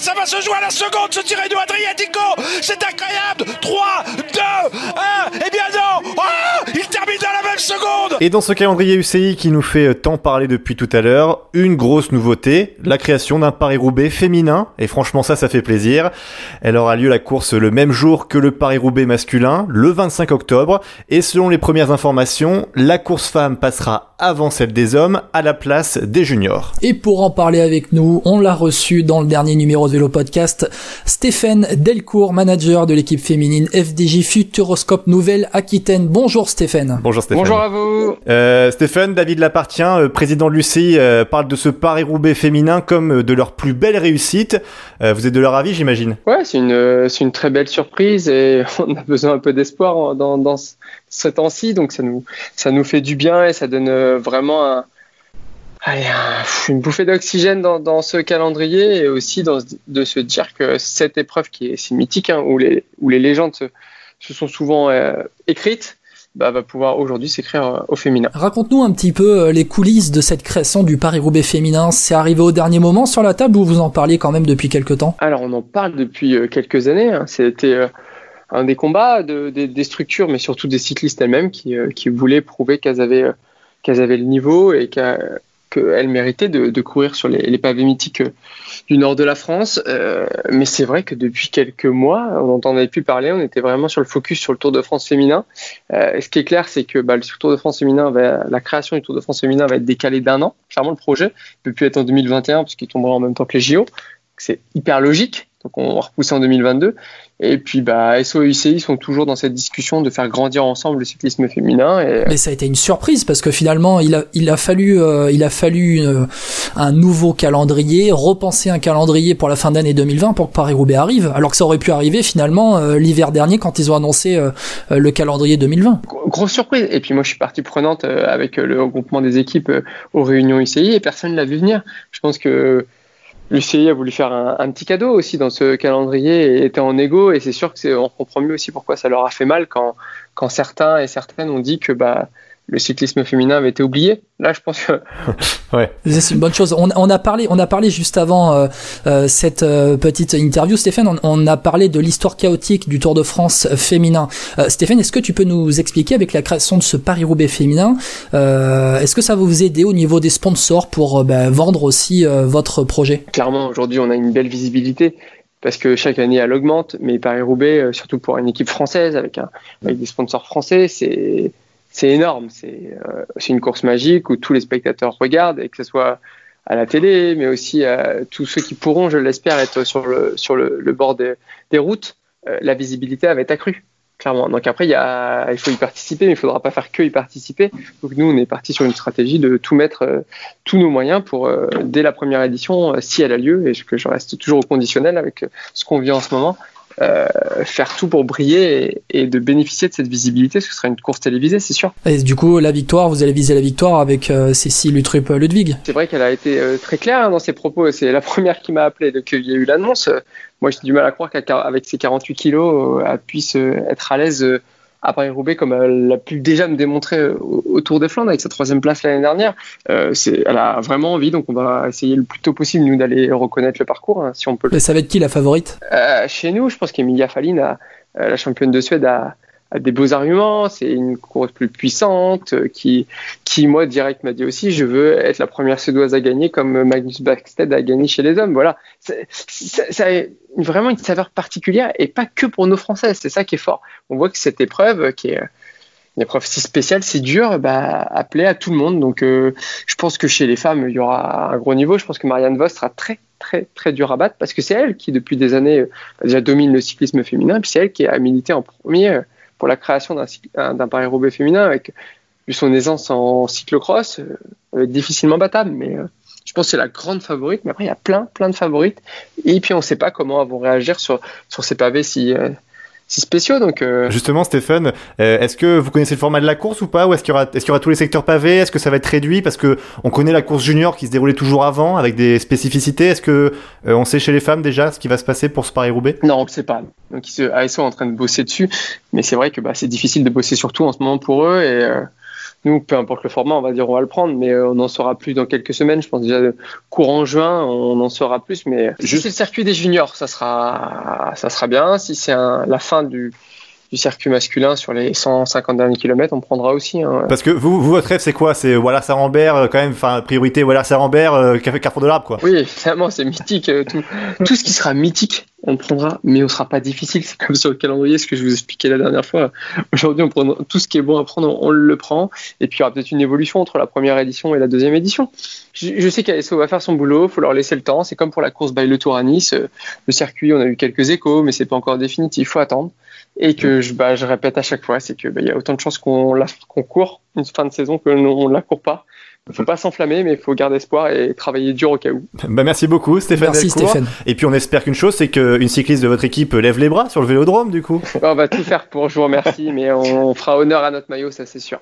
ça va se jouer à la seconde, ce tiré de Adriatico. C'est incroyable. 3, 2, 1. Eh bien non. Et dans ce calendrier UCI qui nous fait tant parler depuis tout à l'heure, une grosse nouveauté, la création d'un Paris-Roubaix féminin. Et franchement, ça, ça fait plaisir. Elle aura lieu la course le même jour que le Paris-Roubaix masculin, le 25 octobre. Et selon les premières informations, la course femme passera avant celle des hommes à la place des juniors. Et pour en parler avec nous, on l'a reçu dans le dernier numéro de Vélo Podcast, Stéphane Delcourt, manager de l'équipe féminine FDJ Futuroscope Nouvelle-Aquitaine. Bonjour Stéphane. Bonjour Stéphane. Bonjour à vous. Euh, Stéphane, David Lapartien, euh, président de l'UCI, euh, parle de ce Paris-Roubaix féminin comme de leur plus belle réussite. Euh, vous êtes de leur avis, j'imagine Ouais, c'est une, c'est une très belle surprise et on a besoin un peu d'espoir dans, dans ce temps-ci, donc ça nous, ça nous fait du bien et ça donne vraiment un, allez, une bouffée d'oxygène dans, dans, ce calendrier et aussi dans, de se dire que cette épreuve qui est, c'est mythique, hein, où, les, où les légendes se, se sont souvent euh, écrites, bah, va pouvoir aujourd'hui s'écrire euh, au féminin. Raconte-nous un petit peu euh, les coulisses de cette création du Paris-Roubaix féminin. C'est arrivé au dernier moment sur la table ou vous en parliez quand même depuis quelques temps? Alors on en parle depuis quelques années. Hein. C'était un des combats de, des, des structures, mais surtout des cyclistes elles-mêmes qui, qui voulaient prouver qu'elles avaient qu'elles avaient le niveau et qu'elles méritaient de, de, courir sur les, les, pavés mythiques du nord de la France. Euh, mais c'est vrai que depuis quelques mois, on n'en avait plus parler, on était vraiment sur le focus sur le Tour de France féminin. Euh, ce qui est clair, c'est que bah, le Tour de France féminin, va, la création du Tour de France féminin va être décalée d'un an. Clairement, le projet ne peut plus être en 2021 puisqu'il tombera en même temps que les JO. C'est hyper logique. Donc on va repousser en 2022. Et puis, bah, SO et UCI sont toujours dans cette discussion de faire grandir ensemble le cyclisme féminin. Et... Mais ça a été une surprise parce que finalement, il a, il a fallu, euh, il a fallu euh, un nouveau calendrier, repenser un calendrier pour la fin d'année 2020 pour que Paris-Roubaix arrive. Alors que ça aurait pu arriver finalement euh, l'hiver dernier quand ils ont annoncé euh, le calendrier 2020. Grosse surprise. Et puis moi, je suis partie prenante euh, avec le regroupement des équipes aux réunions UCI et personne ne l'a vu venir. Je pense que l'UCI a voulu faire un, un, petit cadeau aussi dans ce calendrier et était en égo et c'est sûr que c'est on comprend mieux aussi pourquoi ça leur a fait mal quand quand certains et certaines ont dit que bah le cyclisme féminin avait été oublié. Là, je pense que ouais. c'est une bonne chose. On, on, a parlé, on a parlé juste avant euh, euh, cette euh, petite interview, Stéphane. On, on, a parlé de l'histoire chaotique du Tour de France féminin. Euh, Stéphane, est-ce que tu peux nous expliquer avec la création de ce Paris Roubaix féminin, euh, est-ce que ça va vous aider au niveau des sponsors pour ben, vendre aussi votre projet? Clairement, aujourd'hui, on a une belle visibilité parce que chaque année elle augmente, mais Paris Roubaix, surtout pour une équipe française avec, un, avec des sponsors français, c'est c'est énorme. C'est euh, une course magique où tous les spectateurs regardent et que ce soit à la télé, mais aussi à tous ceux qui pourront, je l'espère, être sur le, bord des, routes, euh, la visibilité va être accrue, clairement. Donc après, il, faut y participer, mais il ne faudra pas faire que y participer. Donc nous, on est parti sur une stratégie de tout mettre, euh, tous nos moyens pour, dès la première édition, si elle a lieu, et que je reste toujours au conditionnel avec ce qu'on vit en ce moment, faire tout pour briller et, et, de bénéficier de cette visibilité, ce sera une course télévisée, c'est sûr. Et du coup, la victoire, vous allez viser la victoire avec euh, Cécile Utrup Ludwig. C'est vrai qu'elle a été euh, très claire hein, dans ses propos. C'est la première qui m'a appelé dès qu'il y a eu l'annonce. Moi, j'ai du mal à croire qu'avec ses 48 kilos, elle puisse être à l'aise à Paris-Roubaix, comme elle a pu déjà me démontrer au, au Tour des Flandres avec sa troisième place l'année dernière. Euh, elle a vraiment envie, donc on va essayer le plus tôt possible, nous, d'aller reconnaître le parcours, hein, si on peut. Mais ça va être qui la favorite? Euh, Chez nous, je pense qu'Emilia Fallin, a, la championne de Suède, a, a des beaux arguments, c'est une course plus puissante, qui, qui moi direct m'a dit aussi, je veux être la première suédoise à gagner comme Magnus Backstead a gagné chez les hommes. Voilà, ça a vraiment une saveur particulière et pas que pour nos Françaises, c'est ça qui est fort. On voit que cette épreuve, qui est une épreuve si spéciale, c'est dur, bah, appelé à tout le monde. Donc euh, je pense que chez les femmes, il y aura un gros niveau. Je pense que Marianne Vos sera très très très dur à battre parce que c'est elle qui depuis des années bah, déjà domine le cyclisme féminin, puis c'est elle qui a milité en premier pour la création d'un Paris-Roubaix féminin avec vu son aisance en cyclocross, euh, difficilement battable, mais euh, je pense que c'est la grande favorite. Mais après, il y a plein, plein de favorites. Et puis, on ne sait pas comment elles vont réagir sur, sur ces pavés si, euh, si spéciaux. Donc, euh... Justement, Stéphane, euh, est-ce que vous connaissez le format de la course ou pas Ou est-ce qu'il y, aura, est qu'il y aura tous les secteurs pavés? Est-ce que ça va être réduit? Parce que on connaît la course junior qui se déroulait toujours avant avec des spécificités. Est-ce que euh, on sait chez les femmes déjà ce qui va se passer pour ce Paris-Roubaix? Non, on ne sait pas. Donc, ASO est en train de bosser dessus. Mais c'est vrai que bah, c'est difficile de bosser sur tout en ce moment pour eux. Et nous, peu importe le format, on va dire on va le prendre, mais euh, on en saura plus dans quelques semaines. Je pense déjà courant juin, on en saura plus. Mais si c'est le circuit des juniors, ça sera, ça sera bien. Si c'est la fin du, du circuit masculin sur les 150 derniers kilomètres, on prendra aussi. Hein. Parce que vous, vous, votre rêve, c'est quoi? C'est voilà Sarambert, euh, quand même, enfin priorité voilà Sarambert, euh, Carrefour de l'Arbre, quoi. Oui, évidemment, c'est mythique. Euh, tout, tout ce qui sera mythique, on prendra, mais on sera pas difficile. C'est comme sur le calendrier, ce que je vous expliquais la dernière fois. Aujourd'hui, on prend tout ce qui est bon à prendre, on le prend. Et puis, il y aura peut-être une évolution entre la première édition et la deuxième édition. Je, je sais qu'ASO va faire son boulot, faut leur laisser le temps. C'est comme pour la course by le Tour à Nice. Le circuit, on a eu quelques échos, mais c'est pas encore définitif. Il faut attendre et que je, bah, je répète à chaque fois, c'est que bah, il y a autant de chances qu'on qu'on court une fin de saison que on la court pas. Il faut pas s'enflammer, mais il faut garder espoir et travailler dur au cas où. Bah merci beaucoup Stéphane Merci Stéphane. Et puis on espère qu'une chose, c'est qu'une cycliste de votre équipe lève les bras sur le vélodrome du coup. on va tout faire pour, je vous remercie, mais on fera honneur à notre maillot, ça c'est sûr.